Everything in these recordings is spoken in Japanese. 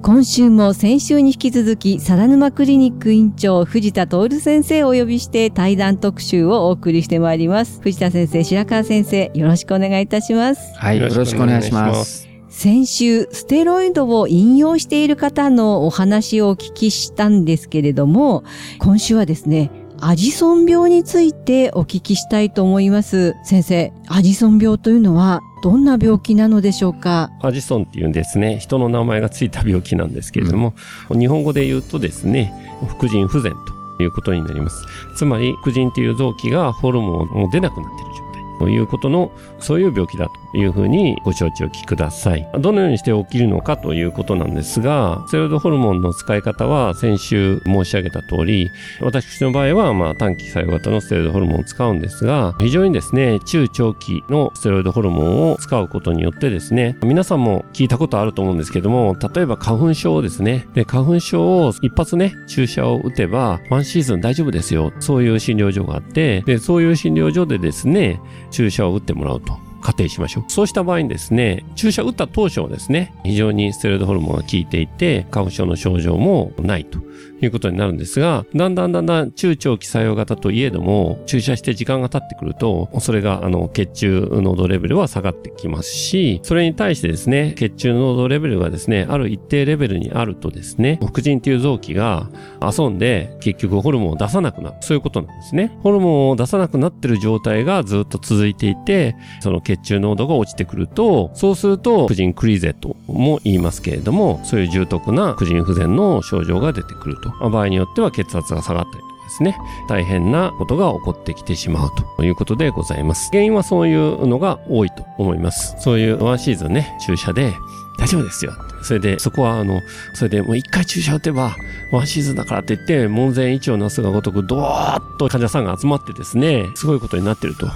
今週も先週に引き続き、サラヌマクリニック院長、藤田徹先生をお呼びして対談特集をお送りしてまいります。藤田先生、白川先生、よろしくお願いいたします。はい、よろしくお願いします。先週、ステロイドを引用している方のお話をお聞きしたんですけれども、今週はですね、アジソン病についてお聞きしたいと思います。先生、アジソン病というのはどんな病気なのでしょうか？アジソンっていうんですね、人の名前がついた病気なんですけれども、日本語で言うとですね、副腎不全ということになります。つまり、副腎っていう臓器がホルモンも出なくなっている状態ということの、そういう病気だというふうにご承知おきください。どのようにして起きるのかということなんですが、ステロイドホルモンの使い方は先週申し上げた通り、私の場合はまあ短期作用型のステロイドホルモンを使うんですが、非常にですね、中長期のステロイドホルモンを使うことによってですね、皆さんも聞いたことあると思うんですけども、例えば花粉症ですね。で、花粉症を一発ね、注射を打てば、ワンシーズン大丈夫ですよ。そういう診療所があって、で、そういう診療所でですね、注射を打ってもらうと。仮定しましょう。そうした場合にですね、注射打った当初はですね、非常にステロイドホルモンが効いていて、花粉症の症状もないということになるんですが、だんだんだんだん中長期作用型といえども、注射して時間が経ってくると、それがあの血中濃度レベルは下がってきますし、それに対してですね、血中濃度レベルがですね、ある一定レベルにあるとですね、副腎っていう臓器が遊んで結局ホルモンを出さなくなる。そういうことなんですね。ホルモンを出さなくなってる状態がずっと続いていて、その血中濃度が落ちてくると、そうすると、婦人クリーゼとも言いますけれども、そういう重篤な婦人不全の症状が出てくると。場合によっては血圧が下がったりとかですね、大変なことが起こってきてしまうということでございます。原因はそういうのが多いと思います。そういうワンシーズンね、注射で大丈夫ですよ。それで、そこはあの、それでもう一回注射打てば、ワンシーズンだからって言って、門前一をなすがごとく、ドーッと患者さんが集まってですね、すごいことになっていると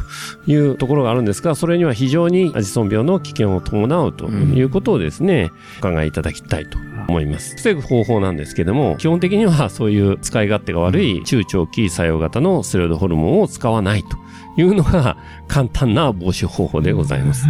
いうところがあるんですが、それには非常にアジソン病の危険を伴うということをですね、お考えいただきたいと思います。防ぐ方法なんですけども、基本的にはそういう使い勝手が悪い中長期作用型のステロイドホルモンを使わないというのが簡単な防止方法でございます。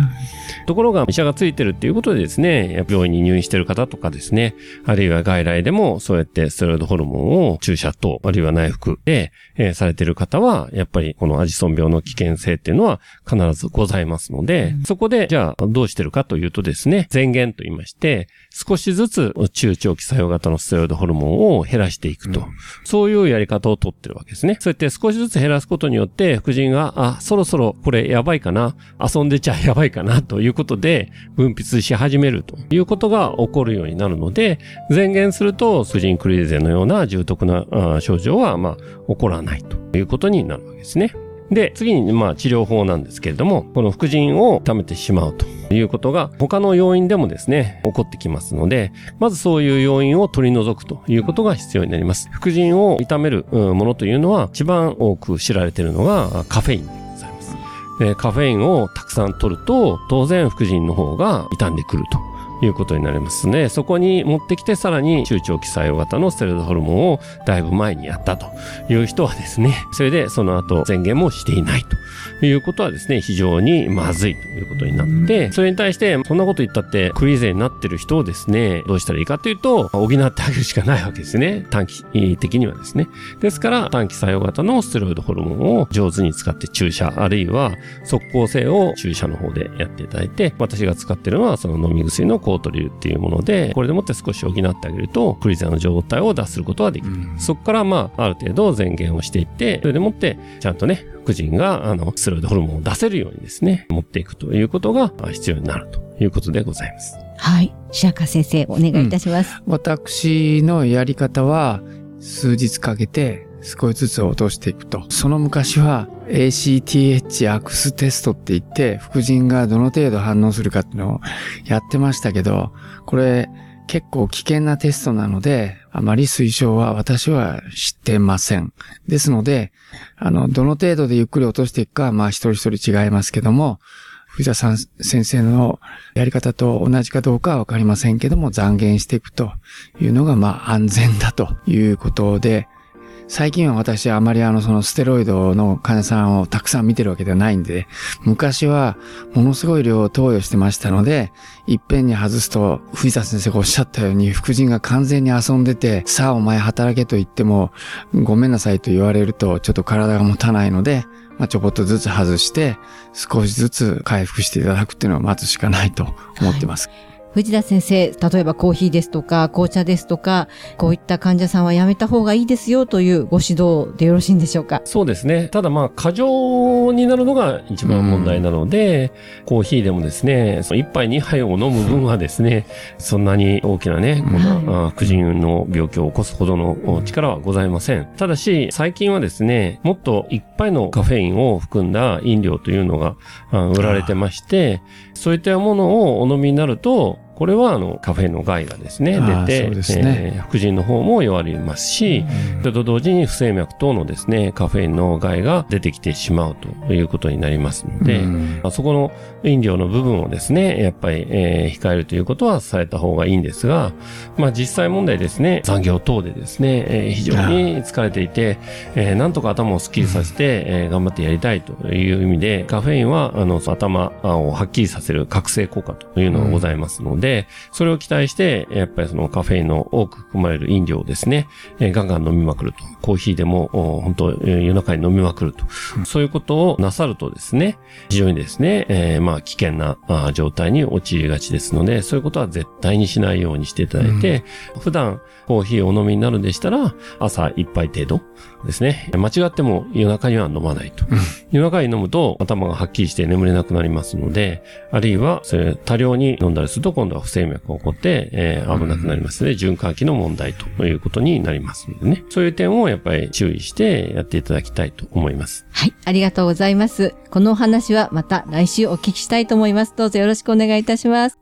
ところが医者がついてるっていうことでですね、病院に入院してる方とかですね、あるいは外来でもそうやってステロイドホルモンを注射と、あるいは内服で、えーされてる方は、やっぱりこのアジソン病の危険性っていうのは必ずございますので、そこでじゃあどうしてるかというとですね、前言と言いまして、少しずつ中長期作用型のステロイドホルモンを減らしていくと。そういうやり方をとってるわけですね。そうやって少しずつ減らすことによって、副腎が、あ、そろそろこれやばいかな、遊んでちゃやばいかな、ということで、分泌し始めるということが起こるようになるので、前言すると、副腎クリーゼのような重篤な症状は、まあ、起こらないということになるわけですね。で、次に、まあ、治療法なんですけれども、この副腎を痛めてしまうということが、他の要因でもですね、起こってきますので、まずそういう要因を取り除くということが必要になります。副腎を痛めるものというのは、一番多く知られているのがカフェインでございます。カフェインをたくさん取ると、当然副腎の方が傷んでくると。いうことになりますね。そこに持ってきてさらに中長期作用型のステロイドホルモンをだいぶ前にやったという人はですね、それでその後宣言もしていないということはですね、非常にまずいということになって、それに対してそんなこと言ったってクリーゼになってる人をですね、どうしたらいいかというと、補ってあげるしかないわけですね。短期的にはですね。ですから短期作用型のステロイドホルモンを上手に使って注射、あるいは即効性を注射の方でやっていただいて、私が使ってるのはその飲み薬の効抗抗トリルっていうもので、これでもって少し補ってあげると、フリーザーの状態を脱することができる。そこからまあ、ある程度前減をしていって、それでもって、ちゃんとね、副腎が、あの、ステロイドホルモンを出せるようにですね、持っていくということが必要になるということでございます。はい。白川先生、お願いいたします。うん、私のやり方は、数日かけて少しずつ落としていくと。その昔は ACTH アクステストって言って、副腎がどの程度反応するかっていうのをやってましたけど、これ結構危険なテストなので、あまり推奨は私は知ってません。ですので、あの、どの程度でゆっくり落としていくか、まあ一人一人違いますけども、藤田さん先生のやり方と同じかどうかはわかりませんけども、残減していくというのが、まあ安全だということで、最近は私はあまりあのそのステロイドの患者さんをたくさん見てるわけではないんで、昔はものすごい量を投与してましたので、いっぺんに外すと、藤田先生がおっしゃったように、副腎が完全に遊んでて、さあお前働けと言っても、ごめんなさいと言われると、ちょっと体が持たないので、まあ、ちょこっとずつ外して、少しずつ回復していただくっていうのを待つしかないと思ってます。はい藤田先生、例えばコーヒーですとか、紅茶ですとか、こういった患者さんはやめた方がいいですよというご指導でよろしいんでしょうか？そうですね。ただまあ、過剰になるのが一番問題なので、うん、コーヒーでもですね、その1杯2杯を飲む分はですね、そんなに大きなね、この、苦人の病気を起こすほどの力はございません。ただし、最近はですね、もっといっぱいのカフェインを含んだ飲料というのが売られてまして、そういったものをお飲みになると、これはあのカフェインの害がですね、出て、ね。えー、副腎の方も弱りますし、それと同時に不整脈等のですね、カフェインの害が出てきてしまうということになりますので、あそこの飲料の部分をですね、やっぱり、えー、控えるということはされた方がいいんですが、まあ実際問題ですね、残業等でですね、えー、非常に疲れていて、えー、なんとか頭をスッキリさせて、えー、頑張ってやりたいという意味で、カフェインはあの頭をはっきりさせる覚醒効果というのがございますので、で、それを期待して、やっぱりそのカフェインの多く含まれる飲料をですね、えー、ガンガン飲みまくると。コーヒーでも、本当夜中に飲みまくると。そういうことをなさるとですね、非常にですね、えー、まあ危険な状態に陥りがちですので、そういうことは絶対にしないようにしていただいて、うん、普段コーヒーをお飲みになるんでしたら、朝一杯程度ですね。間違っても夜中には飲まないと。うん、夜中に飲むと頭がはっきりして眠れなくなりますので、あるいはそれ多量に飲んだりすると今度は不整脈が起こって、えー、危なくなりますので、循環器の問題ということになりますのでね。そういう点をやっぱり注意してやっていただきたいと思います。はい、ありがとうございます。このお話はまた来週お聞きしたいと思います。どうぞよろしくお願いいたします。